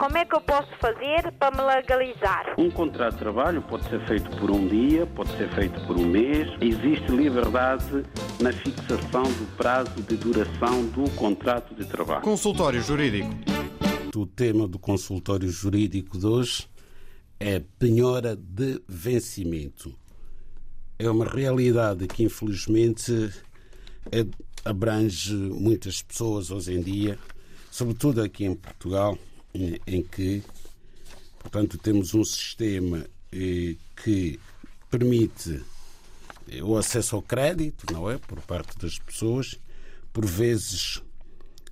como é que eu posso fazer para me legalizar? Um contrato de trabalho pode ser feito por um dia, pode ser feito por um mês. Existe liberdade na fixação do prazo de duração do contrato de trabalho. Consultório Jurídico. O tema do consultório jurídico de hoje é penhora de vencimento. É uma realidade que, infelizmente, é, abrange muitas pessoas hoje em dia, sobretudo aqui em Portugal, em, que, portanto, temos um sistema eh, que permite eh, o acesso ao crédito, não é? Por parte das pessoas, por vezes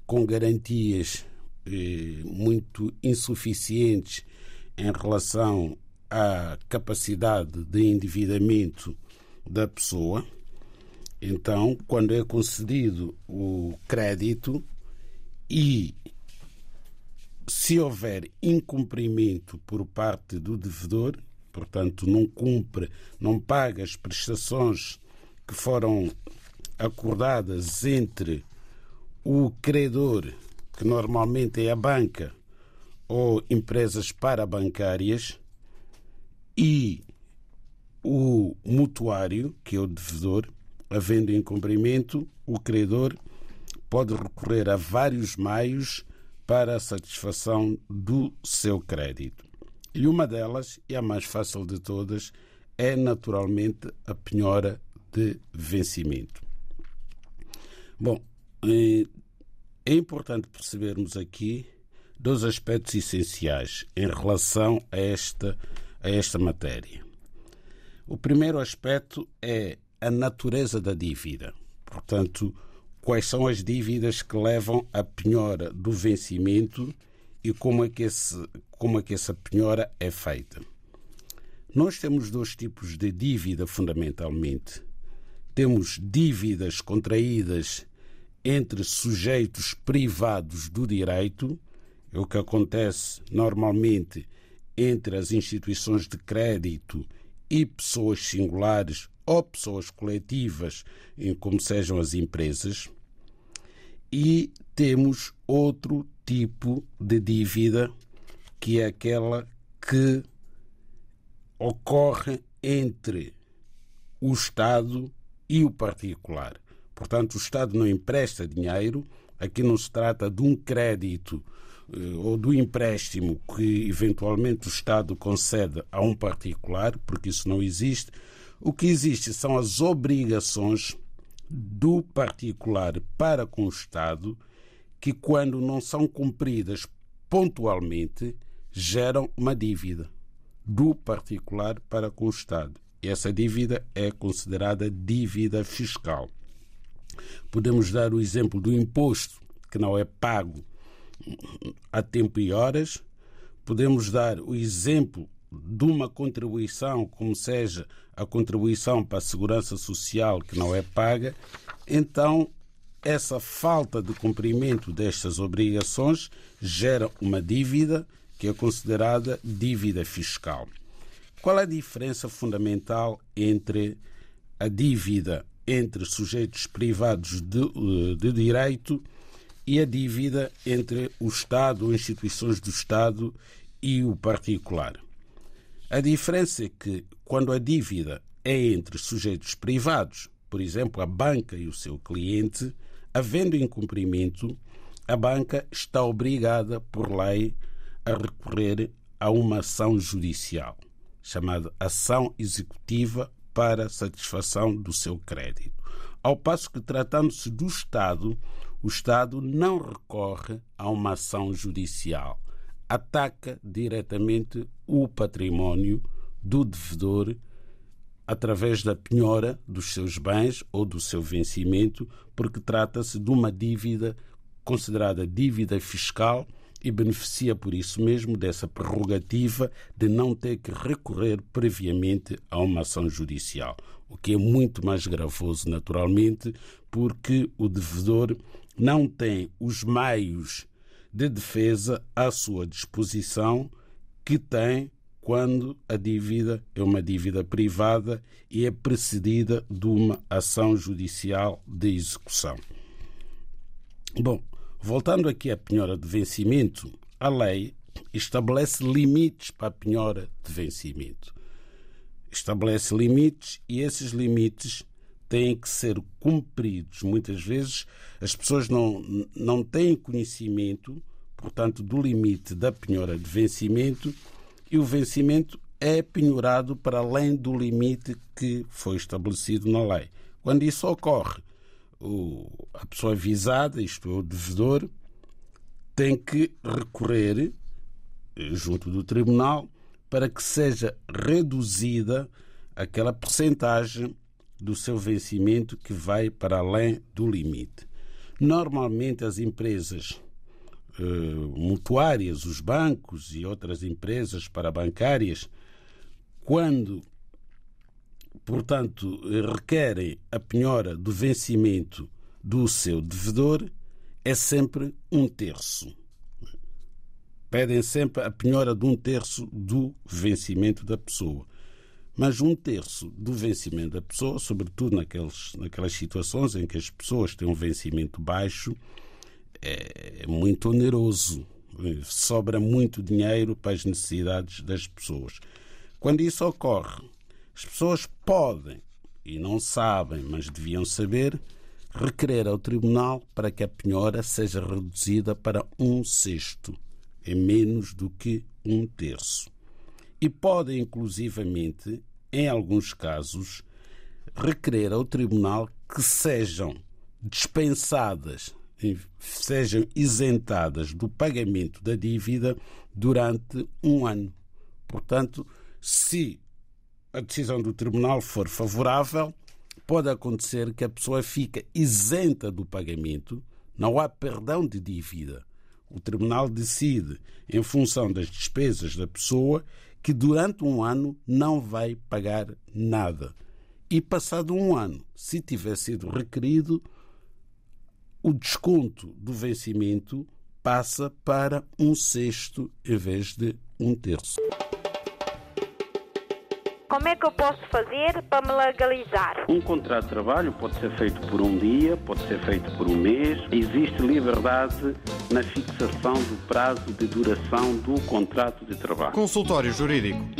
com garantias eh, muito insuficientes em relação à capacidade de endividamento da pessoa. Então, quando é concedido o crédito e se houver incumprimento por parte do devedor, portanto, não cumpre, não paga as prestações que foram acordadas entre o credor, que normalmente é a banca, ou empresas parabancárias, e o mutuário, que é o devedor, havendo incumprimento, o credor pode recorrer a vários meios para a satisfação do seu crédito. E uma delas, e a mais fácil de todas, é naturalmente a penhora de vencimento. Bom, eh, é importante percebermos aqui dois aspectos essenciais em relação a esta, a esta matéria. O primeiro aspecto é a natureza da dívida. Portanto, quais são as dívidas que levam à penhora do vencimento e como é que, esse, como é que essa penhora é feita. Nós temos dois tipos de dívida, fundamentalmente. Temos dívidas contraídas entre sujeitos privados do direito, é o que acontece normalmente entre as instituições de crédito e pessoas singulares ou pessoas coletivas, como sejam as empresas e temos outro tipo de dívida que é aquela que ocorre entre o Estado e o particular. Portanto, o Estado não empresta dinheiro, aqui não se trata de um crédito eh, ou do empréstimo que eventualmente o Estado concede a um particular, porque isso não existe. O que existe são as obrigações do particular para com o Estado, que, quando não são cumpridas pontualmente, geram uma dívida do particular para com o Estado. Essa dívida é considerada dívida fiscal. Podemos dar o exemplo do imposto, que não é pago a tempo e horas. Podemos dar o exemplo de uma contribuição, como seja a contribuição para a segurança social que não é paga, então essa falta de cumprimento destas obrigações gera uma dívida que é considerada dívida fiscal. Qual é a diferença fundamental entre a dívida entre sujeitos privados de, eh, de direito e a dívida entre o Estado ou instituições do Estado e o particular? A diferença é que, quando a dívida é entre sujeitos privados, por exemplo, a banca e o seu cliente, havendo incumprimento, a banca está obrigada, por lei, a recorrer a uma ação judicial, chamada ação executiva para satisfação do seu crédito. Ao passo que, tratando-se do Estado, o Estado não recorre a uma ação judicial ataca diretamente o património do devedor através da penhora dos seus bens ou do seu vencimento, porque trata-se de uma dívida considerada dívida fiscal e beneficia por isso mesmo dessa prerrogativa de não ter que recorrer previamente a uma ação judicial, o que é muito mais gravoso, naturalmente, porque o devedor não tem os meios de defesa à sua disposição que tem quando a dívida é uma dívida privada e é precedida de uma ação judicial de execução. Bom, voltando aqui à penhora de vencimento, a lei estabelece limites para a penhora de vencimento. Estabelece limites e esses limites têm que ser cumpridos. Muitas vezes as pessoas não, não têm conhecimento, portanto, do limite da penhora de vencimento e o vencimento é penhorado para além do limite que foi estabelecido na lei. Quando isso ocorre, a pessoa visada, isto é, o devedor, tem que recorrer eh, junto do tribunal para que seja reduzida aquela percentagem do seu vencimento que vai para além do limite. Normalmente as empresas eh, mutuárias, os bancos e outras empresas parabancárias, quando, portanto, requerem a penhora do vencimento do seu devedor, é sempre um terço. Pedem sempre a penhora de um terço do vencimento da pessoa. Mas um terço do vencimento da pessoa, sobretudo naqueles, naquelas situações em que as pessoas têm um vencimento baixo, é muito oneroso. Sobra muito dinheiro para as necessidades das pessoas. Quando isso ocorre, as pessoas podem, e não sabem, mas deviam saber, requerer ao Tribunal para que a penhora seja reduzida para um sexto, é menos do que um terço. E podem, inclusivamente, em alguns casos, requerer ao Tribunal que sejam dispensadas, sejam isentadas do pagamento da dívida durante um ano. Portanto, se a decisão do Tribunal for favorável, pode acontecer que a pessoa fique isenta do pagamento, não há perdão de dívida. O tribunal decide, em função das despesas da pessoa, que durante um ano não vai pagar nada. E passado um ano, se tiver sido requerido, o desconto do vencimento passa para um sexto em vez de um terço. Como é que eu posso fazer para me legalizar? Um contrato de trabalho pode ser feito por um dia, pode ser feito por um mês. Existe liberdade na fixação do prazo de duração do contrato de trabalho. Consultório Jurídico